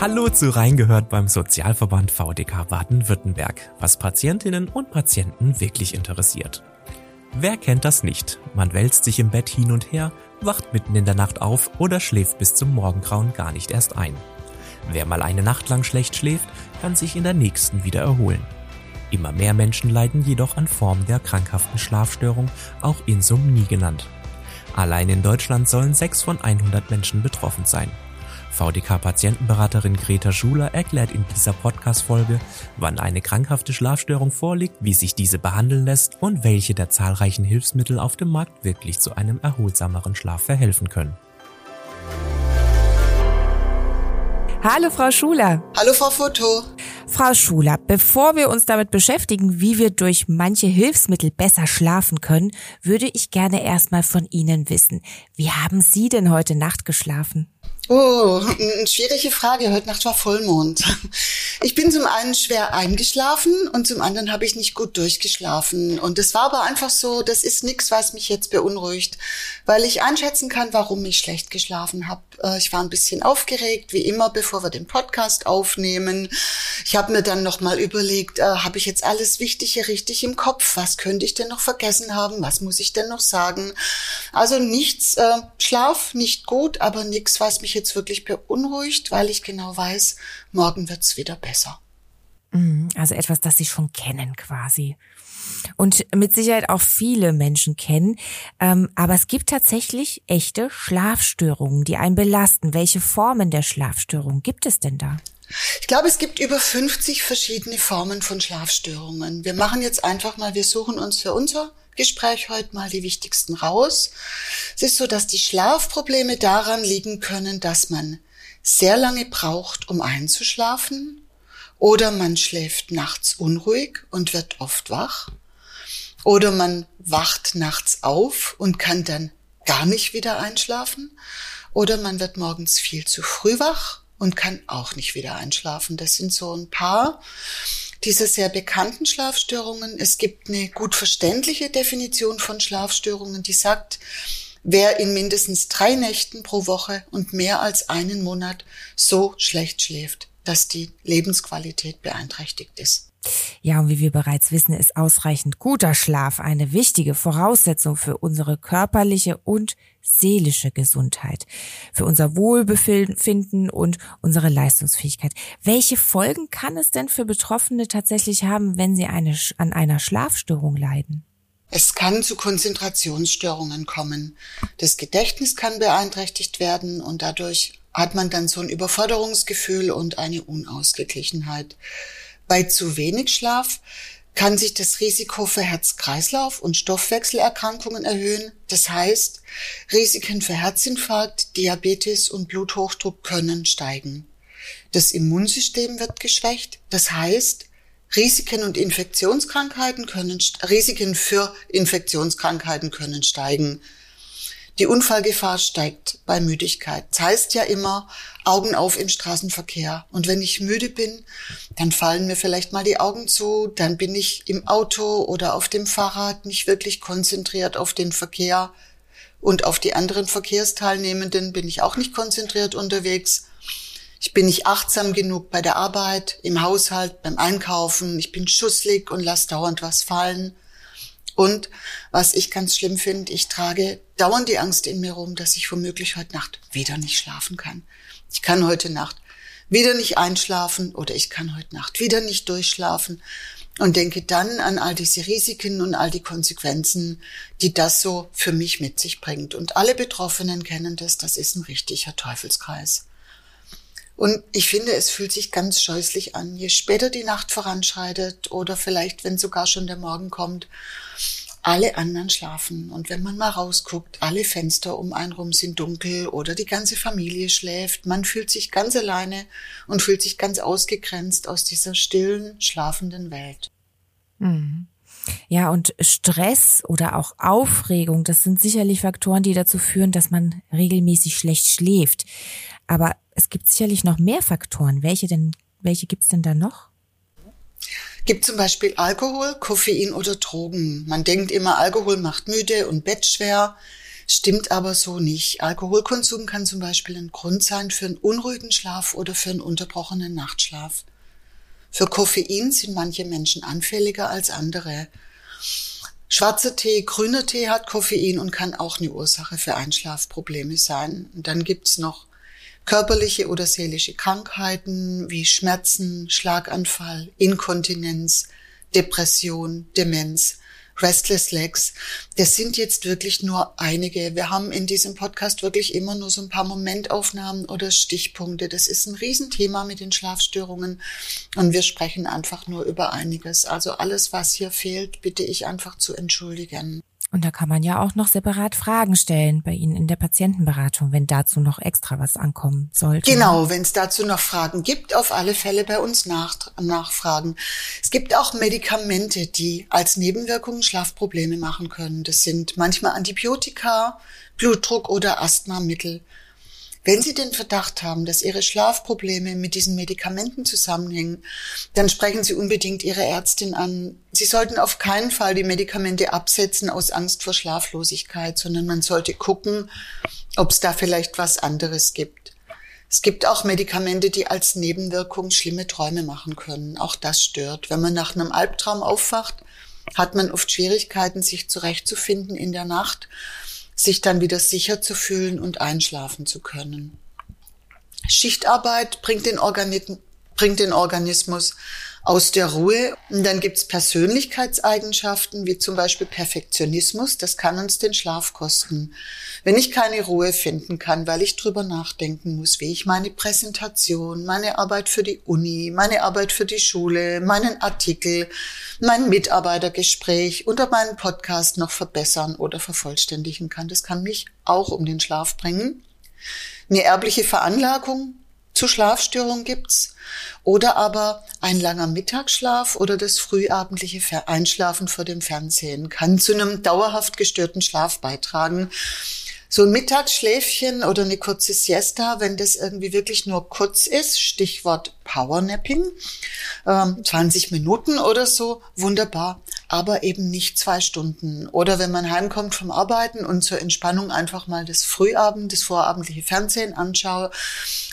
Hallo zu Reingehört beim Sozialverband VDK Baden-Württemberg, was Patientinnen und Patienten wirklich interessiert. Wer kennt das nicht? Man wälzt sich im Bett hin und her, wacht mitten in der Nacht auf oder schläft bis zum Morgengrauen gar nicht erst ein. Wer mal eine Nacht lang schlecht schläft, kann sich in der nächsten wieder erholen. Immer mehr Menschen leiden jedoch an Formen der krankhaften Schlafstörung, auch Insomnie genannt. Allein in Deutschland sollen 6 von 100 Menschen betroffen sein. VDK-Patientenberaterin Greta Schuler erklärt in dieser Podcast-Folge, wann eine krankhafte Schlafstörung vorliegt, wie sich diese behandeln lässt und welche der zahlreichen Hilfsmittel auf dem Markt wirklich zu einem erholsameren Schlaf verhelfen können. Hallo Frau Schuler. Hallo Frau Foto. Frau Schuler, bevor wir uns damit beschäftigen, wie wir durch manche Hilfsmittel besser schlafen können, würde ich gerne erstmal von Ihnen wissen, wie haben Sie denn heute Nacht geschlafen? Oh, eine schwierige Frage. Heute Nacht war Vollmond. Ich bin zum einen schwer eingeschlafen und zum anderen habe ich nicht gut durchgeschlafen. Und das war aber einfach so, das ist nichts, was mich jetzt beunruhigt, weil ich einschätzen kann, warum ich schlecht geschlafen habe. Äh, ich war ein bisschen aufgeregt, wie immer, bevor wir den Podcast aufnehmen. Ich habe mir dann nochmal überlegt, äh, habe ich jetzt alles Wichtige richtig im Kopf? Was könnte ich denn noch vergessen haben? Was muss ich denn noch sagen? Also nichts, äh, Schlaf nicht gut, aber nichts, was mich jetzt wirklich beunruhigt, weil ich genau weiß, morgen wird's wieder besser. Mhm, also etwas, das Sie schon kennen quasi. Und mit Sicherheit auch viele Menschen kennen. Ähm, aber es gibt tatsächlich echte Schlafstörungen, die einen belasten. Welche Formen der Schlafstörung gibt es denn da? Ich glaube, es gibt über 50 verschiedene Formen von Schlafstörungen. Wir machen jetzt einfach mal, wir suchen uns für unser Gespräch heute mal die wichtigsten raus. Es ist so, dass die Schlafprobleme daran liegen können, dass man sehr lange braucht, um einzuschlafen, oder man schläft nachts unruhig und wird oft wach, oder man wacht nachts auf und kann dann gar nicht wieder einschlafen, oder man wird morgens viel zu früh wach und kann auch nicht wieder einschlafen. Das sind so ein paar dieser sehr bekannten Schlafstörungen. Es gibt eine gut verständliche Definition von Schlafstörungen, die sagt, wer in mindestens drei Nächten pro Woche und mehr als einen Monat so schlecht schläft, dass die Lebensqualität beeinträchtigt ist. Ja, und wie wir bereits wissen, ist ausreichend guter Schlaf eine wichtige Voraussetzung für unsere körperliche und seelische Gesundheit, für unser Wohlbefinden und unsere Leistungsfähigkeit. Welche Folgen kann es denn für Betroffene tatsächlich haben, wenn sie eine, an einer Schlafstörung leiden? Es kann zu Konzentrationsstörungen kommen. Das Gedächtnis kann beeinträchtigt werden und dadurch hat man dann so ein Überforderungsgefühl und eine Unausgeglichenheit. Bei zu wenig Schlaf kann sich das Risiko für Herz-Kreislauf- und Stoffwechselerkrankungen erhöhen. Das heißt, Risiken für Herzinfarkt, Diabetes und Bluthochdruck können steigen. Das Immunsystem wird geschwächt. Das heißt, Risiken und Infektionskrankheiten können, Risiken für Infektionskrankheiten können steigen. Die Unfallgefahr steigt bei Müdigkeit. Das heißt ja immer, Augen auf im Straßenverkehr. Und wenn ich müde bin, dann fallen mir vielleicht mal die Augen zu, dann bin ich im Auto oder auf dem Fahrrad nicht wirklich konzentriert auf den Verkehr. Und auf die anderen Verkehrsteilnehmenden bin ich auch nicht konzentriert unterwegs. Ich bin nicht achtsam genug bei der Arbeit, im Haushalt, beim Einkaufen. Ich bin schusslig und lass dauernd was fallen. Und was ich ganz schlimm finde, ich trage dauernd die Angst in mir rum, dass ich womöglich heute Nacht wieder nicht schlafen kann. Ich kann heute Nacht wieder nicht einschlafen oder ich kann heute Nacht wieder nicht durchschlafen und denke dann an all diese Risiken und all die Konsequenzen, die das so für mich mit sich bringt. Und alle Betroffenen kennen das, das ist ein richtiger Teufelskreis. Und ich finde, es fühlt sich ganz scheußlich an, je später die Nacht voranschreitet oder vielleicht, wenn sogar schon der Morgen kommt, alle anderen schlafen. Und wenn man mal rausguckt, alle Fenster um einen rum sind dunkel oder die ganze Familie schläft, man fühlt sich ganz alleine und fühlt sich ganz ausgegrenzt aus dieser stillen, schlafenden Welt. Mhm. Ja, und Stress oder auch Aufregung, das sind sicherlich Faktoren, die dazu führen, dass man regelmäßig schlecht schläft. Aber es gibt sicherlich noch mehr Faktoren. Welche denn, welche gibt's denn da noch? Gibt zum Beispiel Alkohol, Koffein oder Drogen. Man denkt immer, Alkohol macht müde und bettschwer. Stimmt aber so nicht. Alkoholkonsum kann zum Beispiel ein Grund sein für einen unruhigen Schlaf oder für einen unterbrochenen Nachtschlaf. Für Koffein sind manche Menschen anfälliger als andere. Schwarzer Tee, grüner Tee hat Koffein und kann auch eine Ursache für Einschlafprobleme sein. Und dann gibt's noch körperliche oder seelische Krankheiten wie Schmerzen, Schlaganfall, Inkontinenz, Depression, Demenz. Restless Legs. Das sind jetzt wirklich nur einige. Wir haben in diesem Podcast wirklich immer nur so ein paar Momentaufnahmen oder Stichpunkte. Das ist ein Riesenthema mit den Schlafstörungen und wir sprechen einfach nur über einiges. Also alles, was hier fehlt, bitte ich einfach zu entschuldigen. Und da kann man ja auch noch separat Fragen stellen bei Ihnen in der Patientenberatung, wenn dazu noch extra was ankommen sollte. Genau, wenn es dazu noch Fragen gibt, auf alle Fälle bei uns nach, nachfragen. Es gibt auch Medikamente, die als Nebenwirkungen Schlafprobleme machen können. Das sind manchmal Antibiotika, Blutdruck oder Asthmamittel. Wenn Sie den Verdacht haben, dass Ihre Schlafprobleme mit diesen Medikamenten zusammenhängen, dann sprechen Sie unbedingt Ihre Ärztin an. Sie sollten auf keinen Fall die Medikamente absetzen aus Angst vor Schlaflosigkeit, sondern man sollte gucken, ob es da vielleicht was anderes gibt. Es gibt auch Medikamente, die als Nebenwirkung schlimme Träume machen können. Auch das stört. Wenn man nach einem Albtraum aufwacht, hat man oft Schwierigkeiten, sich zurechtzufinden in der Nacht sich dann wieder sicher zu fühlen und einschlafen zu können. Schichtarbeit bringt den, Organismus, bringt den Organismus aus der Ruhe. Und dann gibt's Persönlichkeitseigenschaften, wie zum Beispiel Perfektionismus. Das kann uns den Schlaf kosten. Wenn ich keine Ruhe finden kann, weil ich drüber nachdenken muss, wie ich meine Präsentation, meine Arbeit für die Uni, meine Arbeit für die Schule, meinen Artikel, mein Mitarbeitergespräch oder meinen Podcast noch verbessern oder vervollständigen kann, das kann mich auch um den Schlaf bringen. Eine erbliche Veranlagung zu Schlafstörungen gibt's oder aber ein langer Mittagsschlaf oder das frühabendliche Einschlafen vor dem Fernsehen kann zu einem dauerhaft gestörten Schlaf beitragen. So ein Mittagsschläfchen oder eine kurze Siesta, wenn das irgendwie wirklich nur kurz ist, Stichwort Powernapping, ähm, 20 Minuten oder so, wunderbar, aber eben nicht zwei Stunden. Oder wenn man heimkommt vom Arbeiten und zur Entspannung einfach mal das Frühabend, das vorabendliche Fernsehen anschaue,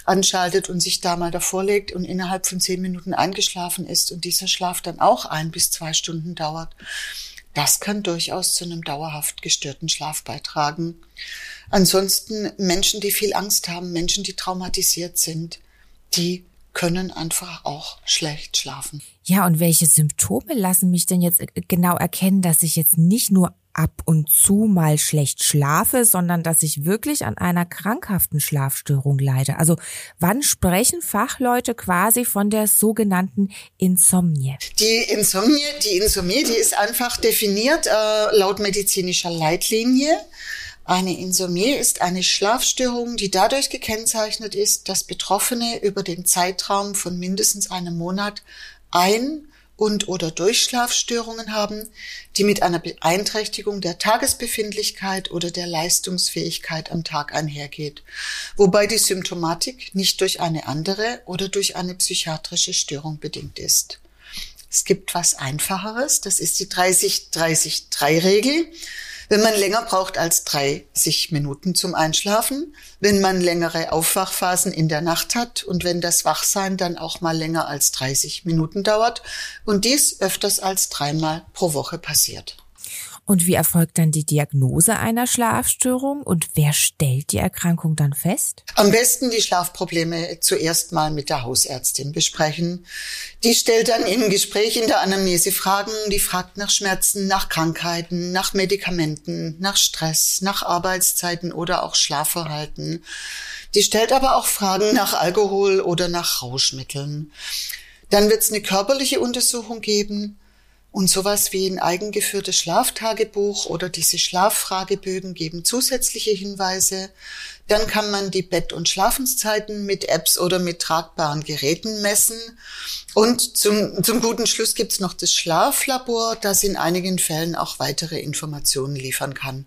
anschaltet und sich da mal davor legt und innerhalb von zehn Minuten eingeschlafen ist und dieser Schlaf dann auch ein bis zwei Stunden dauert das kann durchaus zu einem dauerhaft gestörten Schlaf beitragen. Ansonsten Menschen, die viel Angst haben, Menschen, die traumatisiert sind, die können einfach auch schlecht schlafen. Ja, und welche Symptome lassen mich denn jetzt genau erkennen, dass ich jetzt nicht nur ab und zu mal schlecht schlafe, sondern dass ich wirklich an einer krankhaften Schlafstörung leide. Also wann sprechen Fachleute quasi von der sogenannten Insomnie? Die Insomnie, die Insomnie, die ist einfach definiert äh, laut medizinischer Leitlinie. Eine Insomnie ist eine Schlafstörung, die dadurch gekennzeichnet ist, dass Betroffene über den Zeitraum von mindestens einem Monat ein und oder Durchschlafstörungen haben, die mit einer Beeinträchtigung der Tagesbefindlichkeit oder der Leistungsfähigkeit am Tag einhergeht, wobei die Symptomatik nicht durch eine andere oder durch eine psychiatrische Störung bedingt ist. Es gibt was Einfacheres, das ist die 30-30-3-Regel. Wenn man länger braucht als 30 Minuten zum Einschlafen, wenn man längere Aufwachphasen in der Nacht hat und wenn das Wachsein dann auch mal länger als 30 Minuten dauert und dies öfters als dreimal pro Woche passiert. Und wie erfolgt dann die Diagnose einer Schlafstörung und wer stellt die Erkrankung dann fest? Am besten die Schlafprobleme zuerst mal mit der Hausärztin besprechen. Die stellt dann im Gespräch in der Anamnese Fragen, die fragt nach Schmerzen, nach Krankheiten, nach Medikamenten, nach Stress, nach Arbeitszeiten oder auch Schlafverhalten. Die stellt aber auch Fragen nach Alkohol oder nach Rauschmitteln. Dann wird es eine körperliche Untersuchung geben und sowas wie ein eigengeführtes Schlaftagebuch oder diese Schlaffragebögen geben zusätzliche Hinweise. Dann kann man die Bett- und Schlafenszeiten mit Apps oder mit tragbaren Geräten messen. Und zum, zum guten Schluss gibt's noch das Schlaflabor, das in einigen Fällen auch weitere Informationen liefern kann.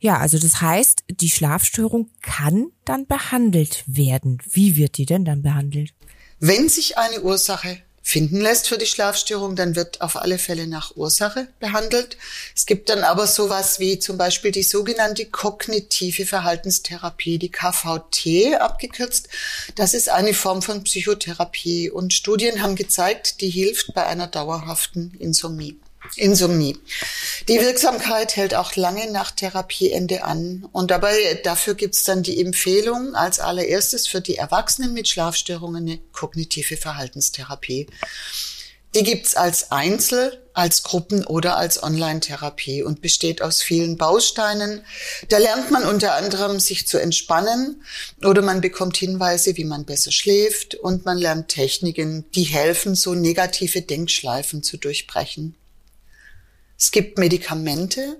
Ja, also das heißt, die Schlafstörung kann dann behandelt werden. Wie wird die denn dann behandelt? Wenn sich eine Ursache finden lässt für die Schlafstörung, dann wird auf alle Fälle nach Ursache behandelt. Es gibt dann aber sowas wie zum Beispiel die sogenannte kognitive Verhaltenstherapie, die KVT abgekürzt. Das ist eine Form von Psychotherapie und Studien haben gezeigt, die hilft bei einer dauerhaften Insomnie. Insomnie. Die Wirksamkeit hält auch lange nach Therapieende an. Und dabei, dafür gibt's dann die Empfehlung als allererstes für die Erwachsenen mit Schlafstörungen eine kognitive Verhaltenstherapie. Die gibt's als Einzel, als Gruppen- oder als Online-Therapie und besteht aus vielen Bausteinen. Da lernt man unter anderem, sich zu entspannen oder man bekommt Hinweise, wie man besser schläft und man lernt Techniken, die helfen, so negative Denkschleifen zu durchbrechen. Es gibt Medikamente,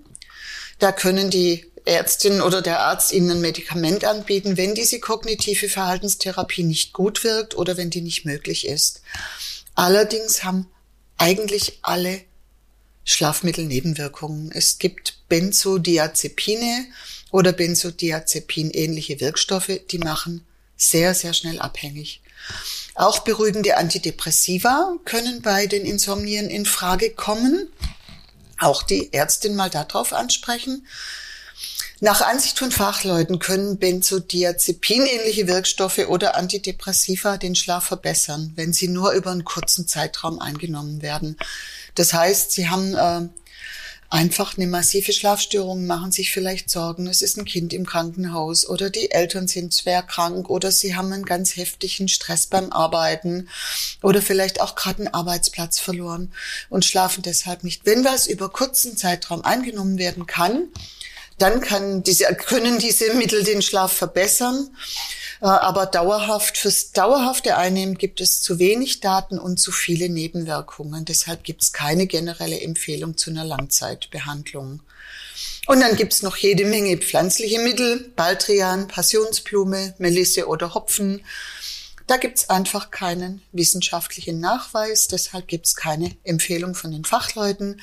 da können die Ärztin oder der Arzt Ihnen ein Medikament anbieten, wenn diese kognitive Verhaltenstherapie nicht gut wirkt oder wenn die nicht möglich ist. Allerdings haben eigentlich alle Schlafmittel Nebenwirkungen. Es gibt Benzodiazepine oder Benzodiazepin-ähnliche Wirkstoffe, die machen sehr, sehr schnell abhängig. Auch beruhigende Antidepressiva können bei den Insomnien in Frage kommen auch die Ärztin mal darauf ansprechen. Nach Ansicht von Fachleuten können Benzodiazepin-ähnliche Wirkstoffe oder Antidepressiva den Schlaf verbessern, wenn sie nur über einen kurzen Zeitraum eingenommen werden. Das heißt, sie haben äh, einfach eine massive Schlafstörung, machen sich vielleicht Sorgen, es ist ein Kind im Krankenhaus oder die Eltern sind schwer krank oder sie haben einen ganz heftigen Stress beim Arbeiten oder vielleicht auch gerade einen Arbeitsplatz verloren und schlafen deshalb nicht. Wenn was über kurzen Zeitraum eingenommen werden kann, dann kann diese, können diese Mittel den Schlaf verbessern. Äh, aber dauerhaft, fürs dauerhafte Einnehmen gibt es zu wenig Daten und zu viele Nebenwirkungen. Deshalb gibt es keine generelle Empfehlung zu einer Langzeitbehandlung. Und dann gibt's noch jede Menge pflanzliche Mittel, Baldrian, Passionsblume, Melisse oder Hopfen. Da gibt's einfach keinen wissenschaftlichen Nachweis, deshalb gibt's keine Empfehlung von den Fachleuten.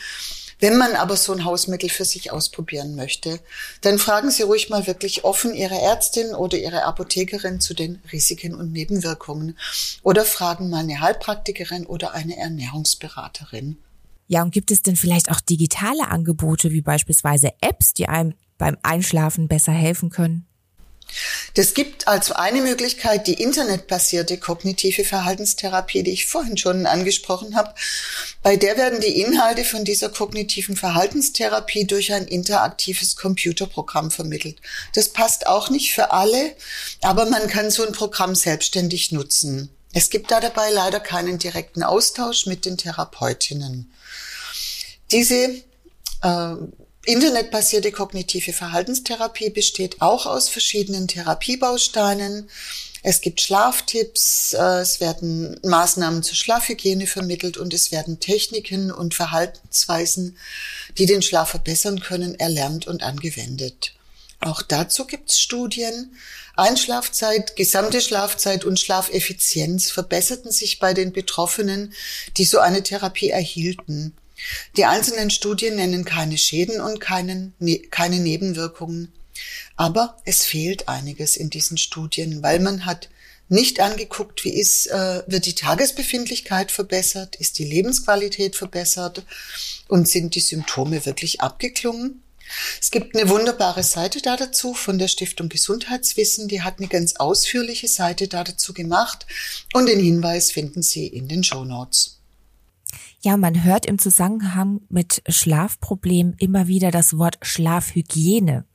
Wenn man aber so ein Hausmittel für sich ausprobieren möchte, dann fragen Sie ruhig mal wirklich offen Ihre Ärztin oder Ihre Apothekerin zu den Risiken und Nebenwirkungen oder fragen mal eine Heilpraktikerin oder eine Ernährungsberaterin. Ja, und gibt es denn vielleicht auch digitale Angebote wie beispielsweise Apps, die einem beim Einschlafen besser helfen können? Das gibt also eine Möglichkeit, die internetbasierte kognitive Verhaltenstherapie, die ich vorhin schon angesprochen habe. Bei der werden die Inhalte von dieser kognitiven Verhaltenstherapie durch ein interaktives Computerprogramm vermittelt. Das passt auch nicht für alle, aber man kann so ein Programm selbstständig nutzen. Es gibt da dabei leider keinen direkten Austausch mit den Therapeutinnen. Diese äh, Internetbasierte kognitive Verhaltenstherapie besteht auch aus verschiedenen Therapiebausteinen. Es gibt Schlaftipps, äh, es werden Maßnahmen zur Schlafhygiene vermittelt und es werden Techniken und Verhaltensweisen, die den Schlaf verbessern können, erlernt und angewendet. Auch dazu gibt es Studien. Einschlafzeit, gesamte Schlafzeit und Schlafeffizienz verbesserten sich bei den Betroffenen, die so eine Therapie erhielten. Die einzelnen Studien nennen keine Schäden und keinen, ne, keine Nebenwirkungen. Aber es fehlt einiges in diesen Studien, weil man hat nicht angeguckt, wie ist, äh, wird die Tagesbefindlichkeit verbessert, ist die Lebensqualität verbessert und sind die Symptome wirklich abgeklungen. Es gibt eine wunderbare Seite da dazu von der Stiftung Gesundheitswissen. Die hat eine ganz ausführliche Seite da dazu gemacht und den Hinweis finden Sie in den Show Notes. Ja, man hört im Zusammenhang mit Schlafproblemen immer wieder das Wort Schlafhygiene.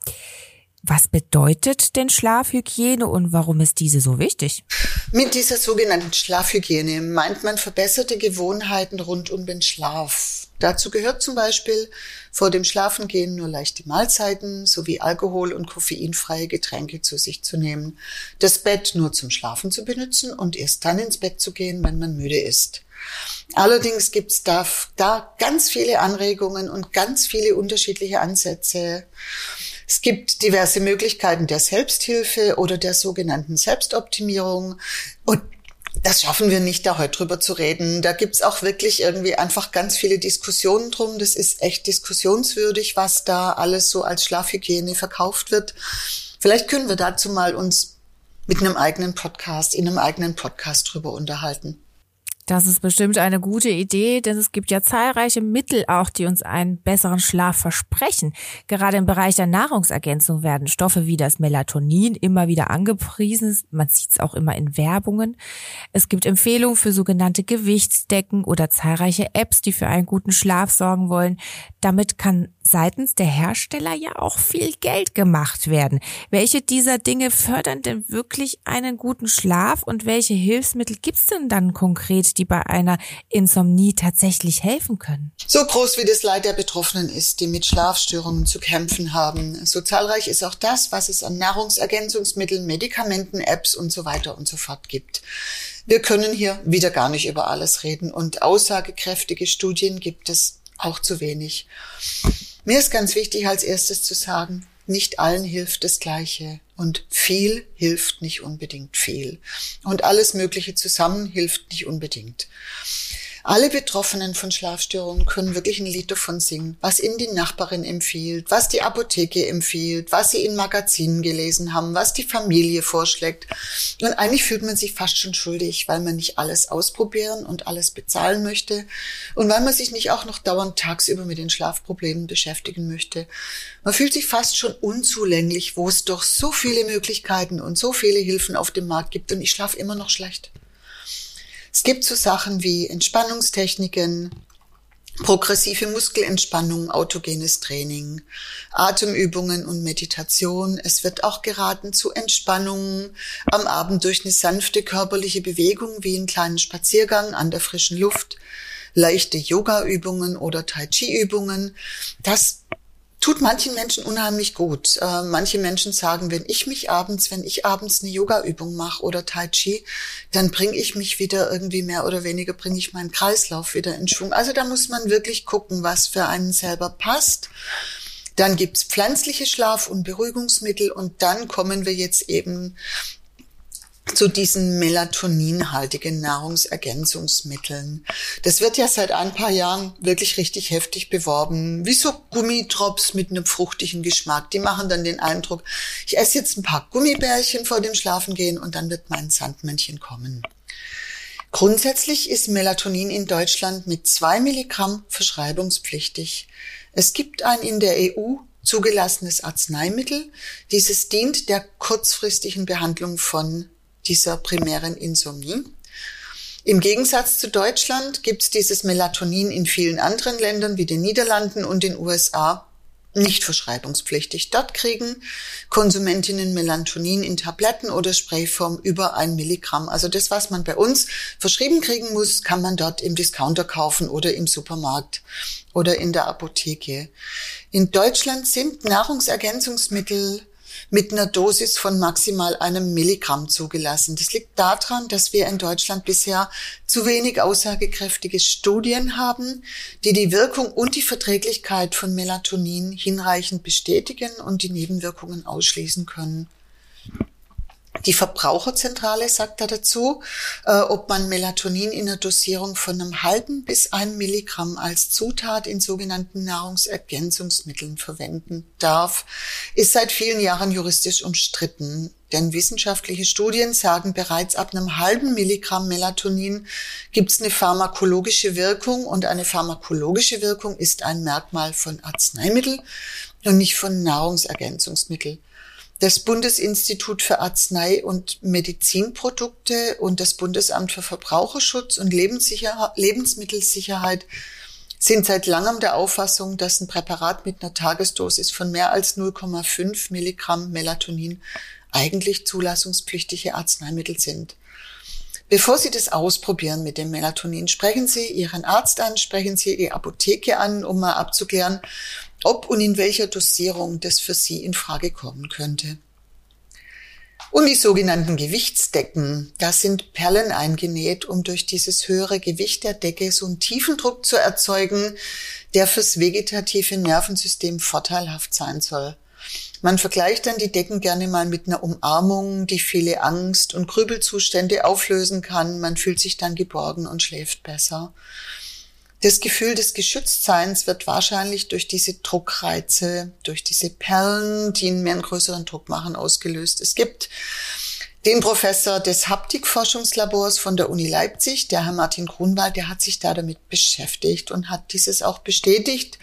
Was bedeutet denn Schlafhygiene und warum ist diese so wichtig? Mit dieser sogenannten Schlafhygiene meint man verbesserte Gewohnheiten rund um den Schlaf. Dazu gehört zum Beispiel vor dem Schlafengehen nur leichte Mahlzeiten sowie Alkohol- und koffeinfreie Getränke zu sich zu nehmen, das Bett nur zum Schlafen zu benutzen und erst dann ins Bett zu gehen, wenn man müde ist. Allerdings gibt es da, da ganz viele Anregungen und ganz viele unterschiedliche Ansätze. Es gibt diverse Möglichkeiten der Selbsthilfe oder der sogenannten Selbstoptimierung. Und das schaffen wir nicht, da heute drüber zu reden. Da gibt's auch wirklich irgendwie einfach ganz viele Diskussionen drum. Das ist echt diskussionswürdig, was da alles so als Schlafhygiene verkauft wird. Vielleicht können wir dazu mal uns mit einem eigenen Podcast, in einem eigenen Podcast drüber unterhalten. Das ist bestimmt eine gute Idee, denn es gibt ja zahlreiche Mittel auch, die uns einen besseren Schlaf versprechen. Gerade im Bereich der Nahrungsergänzung werden Stoffe wie das Melatonin immer wieder angepriesen. Man sieht es auch immer in Werbungen. Es gibt Empfehlungen für sogenannte Gewichtsdecken oder zahlreiche Apps, die für einen guten Schlaf sorgen wollen. Damit kann seitens der Hersteller ja auch viel Geld gemacht werden. Welche dieser Dinge fördern denn wirklich einen guten Schlaf und welche Hilfsmittel gibt's denn dann konkret, die bei einer Insomnie tatsächlich helfen können? So groß wie das Leid der Betroffenen ist, die mit Schlafstörungen zu kämpfen haben, so zahlreich ist auch das, was es an Nahrungsergänzungsmitteln, Medikamenten, Apps und so weiter und so fort gibt. Wir können hier wieder gar nicht über alles reden und aussagekräftige Studien gibt es auch zu wenig. Mir ist ganz wichtig, als erstes zu sagen, nicht allen hilft das Gleiche und viel hilft nicht unbedingt viel und alles Mögliche zusammen hilft nicht unbedingt. Alle Betroffenen von Schlafstörungen können wirklich ein Lied davon singen, was ihnen die Nachbarin empfiehlt, was die Apotheke empfiehlt, was sie in Magazinen gelesen haben, was die Familie vorschlägt. Und eigentlich fühlt man sich fast schon schuldig, weil man nicht alles ausprobieren und alles bezahlen möchte und weil man sich nicht auch noch dauernd tagsüber mit den Schlafproblemen beschäftigen möchte. Man fühlt sich fast schon unzulänglich, wo es doch so viele Möglichkeiten und so viele Hilfen auf dem Markt gibt und ich schlafe immer noch schlecht. Es gibt so Sachen wie Entspannungstechniken, progressive Muskelentspannung, autogenes Training, Atemübungen und Meditation. Es wird auch geraten zu Entspannungen am Abend durch eine sanfte körperliche Bewegung wie einen kleinen Spaziergang an der frischen Luft, leichte Yoga-Übungen oder Tai Chi-Übungen. Das tut manchen Menschen unheimlich gut. Äh, manche Menschen sagen, wenn ich mich abends, wenn ich abends eine Yoga-Übung mache oder Tai Chi, dann bringe ich mich wieder irgendwie mehr oder weniger, bringe ich meinen Kreislauf wieder in Schwung. Also da muss man wirklich gucken, was für einen selber passt. Dann gibt's pflanzliche Schlaf- und Beruhigungsmittel und dann kommen wir jetzt eben zu diesen melatoninhaltigen Nahrungsergänzungsmitteln. Das wird ja seit ein paar Jahren wirklich richtig heftig beworben, wie so Gummidrops mit einem fruchtigen Geschmack. Die machen dann den Eindruck, ich esse jetzt ein paar Gummibärchen vor dem Schlafengehen und dann wird mein Sandmännchen kommen. Grundsätzlich ist Melatonin in Deutschland mit zwei Milligramm verschreibungspflichtig. Es gibt ein in der EU zugelassenes Arzneimittel. Dieses dient der kurzfristigen Behandlung von dieser primären Insomnie. Im Gegensatz zu Deutschland gibt es dieses Melatonin in vielen anderen Ländern wie den Niederlanden und den USA nicht verschreibungspflichtig. Dort kriegen Konsumentinnen Melatonin in Tabletten oder Sprayform über ein Milligramm. Also das, was man bei uns verschrieben kriegen muss, kann man dort im Discounter kaufen oder im Supermarkt oder in der Apotheke. In Deutschland sind Nahrungsergänzungsmittel mit einer Dosis von maximal einem Milligramm zugelassen. Das liegt daran, dass wir in Deutschland bisher zu wenig aussagekräftige Studien haben, die die Wirkung und die Verträglichkeit von Melatonin hinreichend bestätigen und die Nebenwirkungen ausschließen können. Die Verbraucherzentrale sagt da dazu, äh, ob man Melatonin in einer Dosierung von einem halben bis einem Milligramm als Zutat in sogenannten Nahrungsergänzungsmitteln verwenden darf, ist seit vielen Jahren juristisch umstritten. Denn wissenschaftliche Studien sagen, bereits ab einem halben Milligramm Melatonin gibt es eine pharmakologische Wirkung und eine pharmakologische Wirkung ist ein Merkmal von Arzneimittel und nicht von Nahrungsergänzungsmittel. Das Bundesinstitut für Arznei- und Medizinprodukte und das Bundesamt für Verbraucherschutz und Lebensmittelsicherheit sind seit langem der Auffassung, dass ein Präparat mit einer Tagesdosis von mehr als 0,5 Milligramm Melatonin eigentlich zulassungspflichtige Arzneimittel sind. Bevor Sie das ausprobieren mit dem Melatonin, sprechen Sie Ihren Arzt an, sprechen Sie Ihre Apotheke an, um mal abzuklären, ob und in welcher Dosierung das für Sie in Frage kommen könnte. Und die sogenannten Gewichtsdecken, da sind Perlen eingenäht, um durch dieses höhere Gewicht der Decke so einen tiefen Druck zu erzeugen, der fürs vegetative Nervensystem vorteilhaft sein soll. Man vergleicht dann die Decken gerne mal mit einer Umarmung, die viele Angst- und Grübelzustände auflösen kann. Man fühlt sich dann geborgen und schläft besser. Das Gefühl des Geschütztseins wird wahrscheinlich durch diese Druckreize, durch diese Perlen, die mehr einen größeren Druck machen, ausgelöst. Es gibt den Professor des Haptikforschungslabors von der Uni Leipzig, der Herr Martin Grunwald, der hat sich da damit beschäftigt und hat dieses auch bestätigt.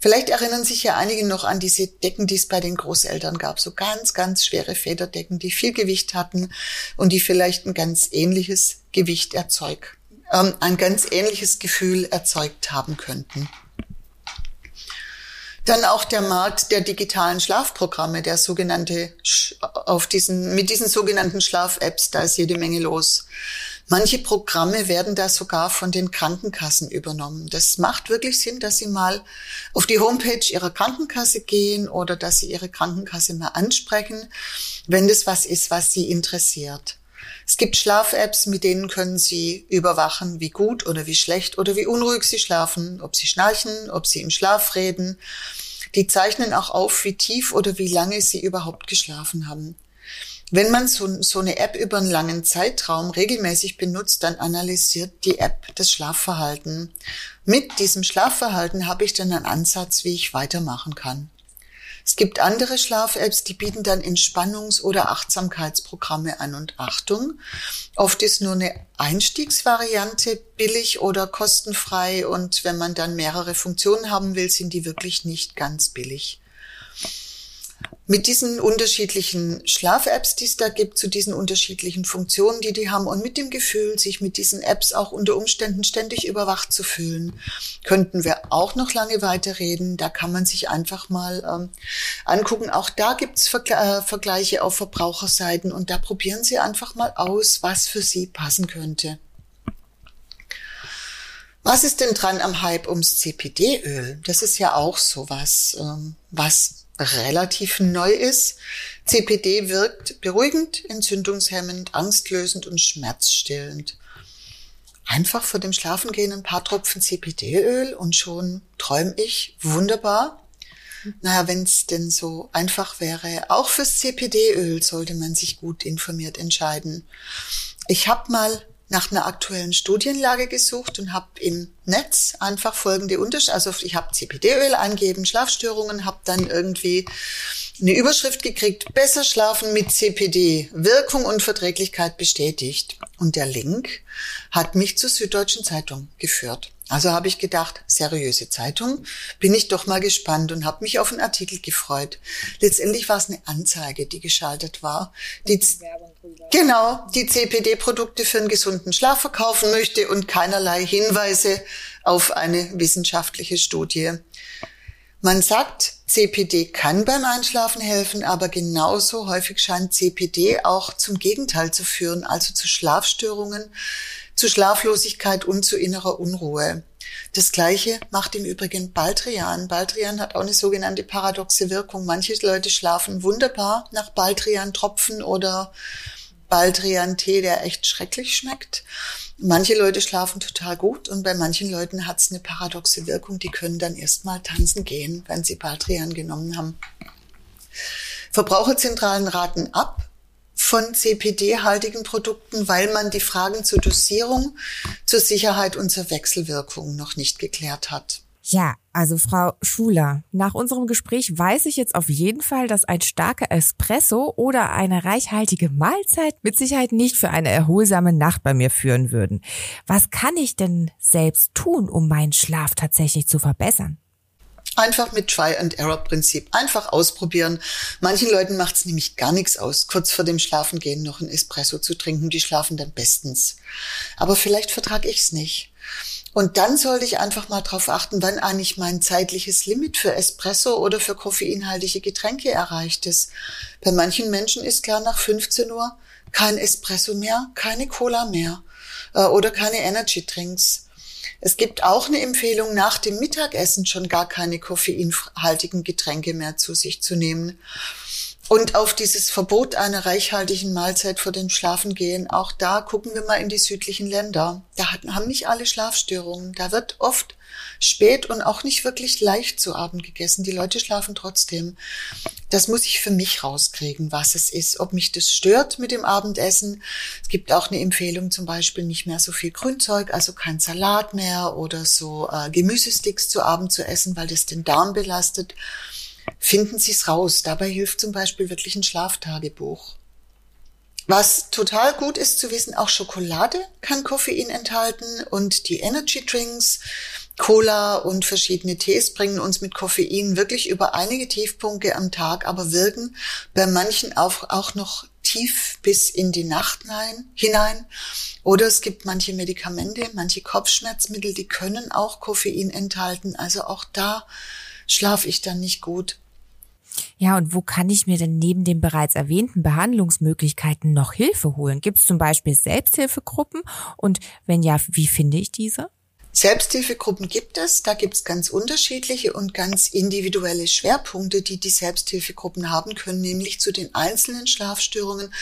Vielleicht erinnern sich ja einige noch an diese Decken, die es bei den Großeltern gab. So ganz, ganz schwere Federdecken, die viel Gewicht hatten und die vielleicht ein ganz ähnliches Gewicht erzeugt, ähm, ein ganz ähnliches Gefühl erzeugt haben könnten. Dann auch der Markt der digitalen Schlafprogramme, der sogenannte, auf diesen, mit diesen sogenannten Schlaf-Apps, da ist jede Menge los. Manche Programme werden da sogar von den Krankenkassen übernommen. Das macht wirklich Sinn, dass Sie mal auf die Homepage Ihrer Krankenkasse gehen oder dass Sie Ihre Krankenkasse mal ansprechen, wenn das was ist, was Sie interessiert. Es gibt Schlaf-Apps, mit denen können Sie überwachen, wie gut oder wie schlecht oder wie unruhig Sie schlafen, ob Sie schnarchen, ob Sie im Schlaf reden. Die zeichnen auch auf, wie tief oder wie lange Sie überhaupt geschlafen haben. Wenn man so, so eine App über einen langen Zeitraum regelmäßig benutzt, dann analysiert die App das Schlafverhalten. Mit diesem Schlafverhalten habe ich dann einen Ansatz, wie ich weitermachen kann. Es gibt andere Schlaf-Apps, die bieten dann Entspannungs- oder Achtsamkeitsprogramme an. Und Achtung, oft ist nur eine Einstiegsvariante billig oder kostenfrei. Und wenn man dann mehrere Funktionen haben will, sind die wirklich nicht ganz billig mit diesen unterschiedlichen Schlaf-Apps, die es da gibt, zu diesen unterschiedlichen Funktionen, die die haben und mit dem Gefühl, sich mit diesen Apps auch unter Umständen ständig überwacht zu fühlen, könnten wir auch noch lange weiterreden. Da kann man sich einfach mal ähm, angucken. Auch da gibt's Vergle äh, Vergleiche auf Verbraucherseiten und da probieren Sie einfach mal aus, was für Sie passen könnte. Was ist denn dran am Hype ums CPD-Öl? Das ist ja auch sowas, ähm, was relativ neu ist. CPD wirkt beruhigend, entzündungshemmend, angstlösend und schmerzstillend. Einfach vor dem Schlafengehen ein paar Tropfen CPD-Öl und schon träume ich wunderbar. Naja, wenn es denn so einfach wäre, auch fürs CPD-Öl sollte man sich gut informiert entscheiden. Ich habe mal nach einer aktuellen Studienlage gesucht und habe im Netz einfach folgende Unterschiede, also ich habe CPD-Öl eingeben, Schlafstörungen, habe dann irgendwie eine Überschrift gekriegt, besser schlafen mit CPD, Wirkung und Verträglichkeit bestätigt. Und der Link hat mich zur Süddeutschen Zeitung geführt. Also habe ich gedacht, seriöse Zeitung, bin ich doch mal gespannt und habe mich auf einen Artikel gefreut. Letztendlich war es eine Anzeige, die geschaltet war, die genau die CPD-Produkte für einen gesunden Schlaf verkaufen möchte und keinerlei Hinweise auf eine wissenschaftliche Studie. Man sagt, CPD kann beim Einschlafen helfen, aber genauso häufig scheint CPD auch zum Gegenteil zu führen, also zu Schlafstörungen, zu Schlaflosigkeit und zu innerer Unruhe. Das Gleiche macht im Übrigen Baldrian. Baldrian hat auch eine sogenannte paradoxe Wirkung. Manche Leute schlafen wunderbar nach Baldrian-Tropfen oder Baldrian-Tee, der echt schrecklich schmeckt. Manche Leute schlafen total gut und bei manchen Leuten hat es eine paradoxe Wirkung. Die können dann erstmal tanzen gehen, wenn sie Baldrian genommen haben. Verbraucherzentralen raten ab, von CPD-haltigen Produkten, weil man die Fragen zur Dosierung, zur Sicherheit und zur Wechselwirkung noch nicht geklärt hat. Ja, also Frau Schuler, nach unserem Gespräch weiß ich jetzt auf jeden Fall, dass ein starker Espresso oder eine reichhaltige Mahlzeit mit Sicherheit nicht für eine erholsame Nacht bei mir führen würden. Was kann ich denn selbst tun, um meinen Schlaf tatsächlich zu verbessern? Einfach mit Try-and-Error-Prinzip. Einfach ausprobieren. Manchen Leuten macht es nämlich gar nichts aus, kurz vor dem Schlafengehen noch ein Espresso zu trinken. Die schlafen dann bestens. Aber vielleicht vertrage ich es nicht. Und dann sollte ich einfach mal darauf achten, wann eigentlich mein zeitliches Limit für Espresso oder für koffeinhaltige Getränke erreicht ist. Bei manchen Menschen ist klar nach 15 Uhr kein Espresso mehr, keine Cola mehr äh, oder keine Energy Drinks. Es gibt auch eine Empfehlung, nach dem Mittagessen schon gar keine koffeinhaltigen Getränke mehr zu sich zu nehmen. Und auf dieses Verbot einer reichhaltigen Mahlzeit vor dem Schlafengehen, auch da gucken wir mal in die südlichen Länder. Da haben nicht alle Schlafstörungen. Da wird oft spät und auch nicht wirklich leicht zu Abend gegessen. Die Leute schlafen trotzdem. Das muss ich für mich rauskriegen, was es ist, ob mich das stört mit dem Abendessen. Es gibt auch eine Empfehlung, zum Beispiel nicht mehr so viel Grünzeug, also kein Salat mehr oder so äh, Gemüsesticks zu Abend zu essen, weil das den Darm belastet. Finden Sie es raus. Dabei hilft zum Beispiel wirklich ein Schlaftagebuch. Was total gut ist zu wissen, auch Schokolade kann Koffein enthalten und die Energy Drinks, Cola und verschiedene Tees bringen uns mit Koffein wirklich über einige Tiefpunkte am Tag, aber wirken bei manchen auch, auch noch tief bis in die Nacht hinein. Oder es gibt manche Medikamente, manche Kopfschmerzmittel, die können auch Koffein enthalten. Also auch da schlafe ich dann nicht gut. Ja, und wo kann ich mir denn neben den bereits erwähnten Behandlungsmöglichkeiten noch Hilfe holen? Gibt es zum Beispiel Selbsthilfegruppen? Und wenn ja, wie finde ich diese? Selbsthilfegruppen gibt es. Da gibt es ganz unterschiedliche und ganz individuelle Schwerpunkte, die die Selbsthilfegruppen haben können, nämlich zu den einzelnen Schlafstörungen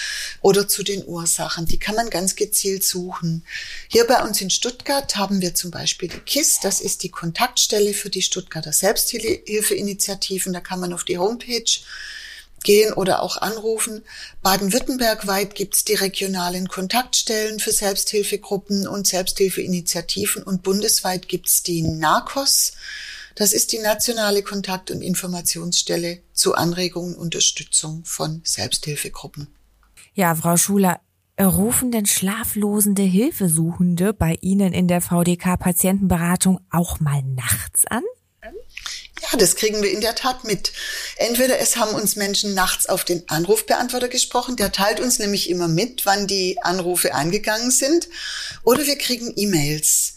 oder zu den Ursachen. Die kann man ganz gezielt suchen. Hier bei uns in Stuttgart haben wir zum Beispiel die KISS. Das ist die Kontaktstelle für die Stuttgarter Selbsthilfeinitiativen. Da kann man auf die Homepage gehen oder auch anrufen. Baden-Württemberg-weit gibt es die regionalen Kontaktstellen für Selbsthilfegruppen und Selbsthilfeinitiativen und bundesweit gibt es die NARCOS. Das ist die nationale Kontakt- und Informationsstelle zur Anregung und Unterstützung von Selbsthilfegruppen. Ja, Frau Schuler, rufen denn schlaflosende Hilfesuchende bei Ihnen in der VDK Patientenberatung auch mal nachts an? Ja, das kriegen wir in der Tat mit. Entweder es haben uns Menschen nachts auf den Anrufbeantworter gesprochen, der teilt uns nämlich immer mit, wann die Anrufe eingegangen sind, oder wir kriegen E-Mails,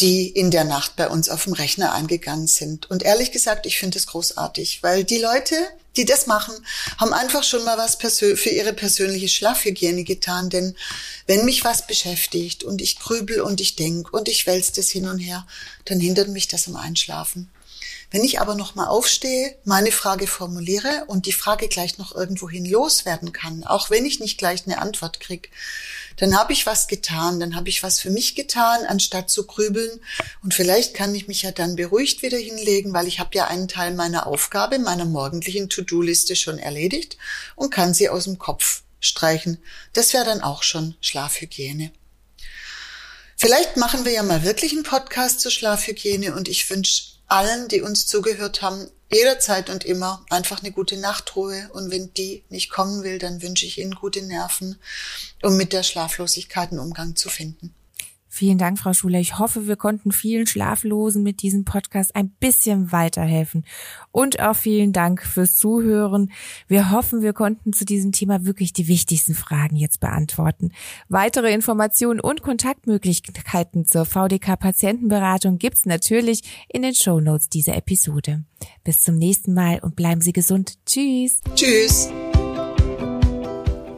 die in der Nacht bei uns auf dem Rechner eingegangen sind. Und ehrlich gesagt, ich finde es großartig, weil die Leute, die das machen, haben einfach schon mal was für ihre persönliche Schlafhygiene getan. Denn wenn mich was beschäftigt und ich grübel und ich denk und ich wälze das hin und her, dann hindert mich das am Einschlafen. Wenn ich aber nochmal aufstehe, meine Frage formuliere und die Frage gleich noch irgendwohin loswerden kann, auch wenn ich nicht gleich eine Antwort krieg, dann habe ich was getan, dann habe ich was für mich getan, anstatt zu grübeln. Und vielleicht kann ich mich ja dann beruhigt wieder hinlegen, weil ich habe ja einen Teil meiner Aufgabe, meiner morgendlichen To-Do-Liste schon erledigt und kann sie aus dem Kopf streichen. Das wäre dann auch schon Schlafhygiene. Vielleicht machen wir ja mal wirklich einen Podcast zur Schlafhygiene und ich wünsche allen, die uns zugehört haben, jederzeit und immer einfach eine gute Nachtruhe. Und wenn die nicht kommen will, dann wünsche ich Ihnen gute Nerven, um mit der Schlaflosigkeit einen Umgang zu finden. Vielen Dank, Frau Schuler. Ich hoffe, wir konnten vielen Schlaflosen mit diesem Podcast ein bisschen weiterhelfen. Und auch vielen Dank fürs Zuhören. Wir hoffen, wir konnten zu diesem Thema wirklich die wichtigsten Fragen jetzt beantworten. Weitere Informationen und Kontaktmöglichkeiten zur VDK Patientenberatung gibt's natürlich in den Show Notes dieser Episode. Bis zum nächsten Mal und bleiben Sie gesund. Tschüss. Tschüss.